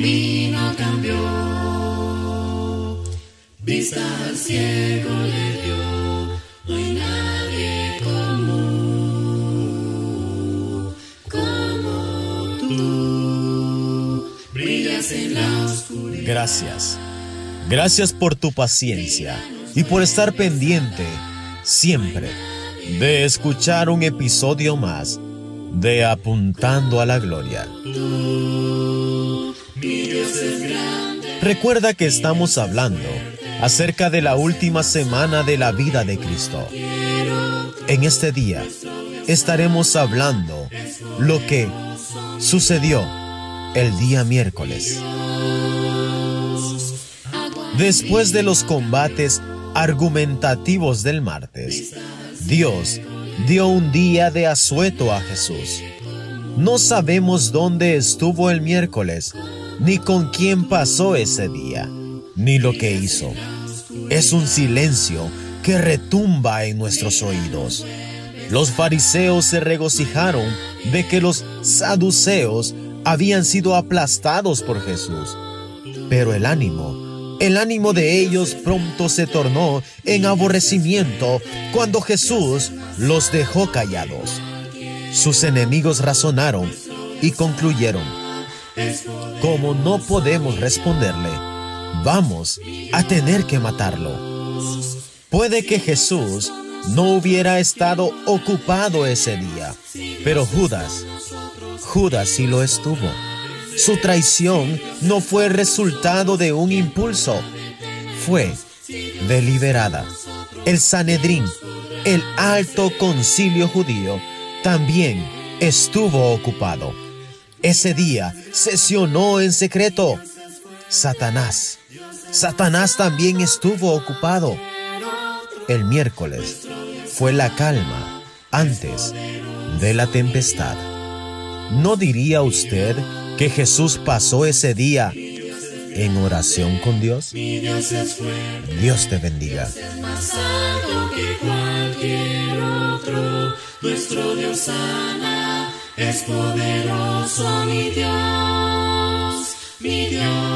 camino cambió. Vista al ciego le dio. Hoy nadie como, como tú. Brillas en la oscuridad. Gracias. Gracias por tu paciencia y por estar pendiente siempre de escuchar un episodio más de Apuntando a la Gloria. Recuerda que estamos hablando acerca de la última semana de la vida de Cristo. En este día estaremos hablando lo que sucedió el día miércoles. Después de los combates argumentativos del martes, Dios dio un día de asueto a Jesús. No sabemos dónde estuvo el miércoles, ni con quién pasó ese día, ni lo que hizo. Es un silencio que retumba en nuestros oídos. Los fariseos se regocijaron de que los saduceos habían sido aplastados por Jesús. Pero el ánimo, el ánimo de ellos pronto se tornó en aborrecimiento cuando Jesús los dejó callados. Sus enemigos razonaron y concluyeron, como no podemos responderle, vamos a tener que matarlo. Puede que Jesús no hubiera estado ocupado ese día, pero Judas, Judas sí lo estuvo. Su traición no fue resultado de un impulso, fue deliberada. El Sanedrín, el alto concilio judío, también estuvo ocupado. Ese día sesionó en secreto. Satanás, Satanás también estuvo ocupado. El miércoles fue la calma antes de la tempestad. ¿No diría usted que Jesús pasó ese día en oración con Dios? Dios te bendiga. Es poderoso mi Dios, mi Dios.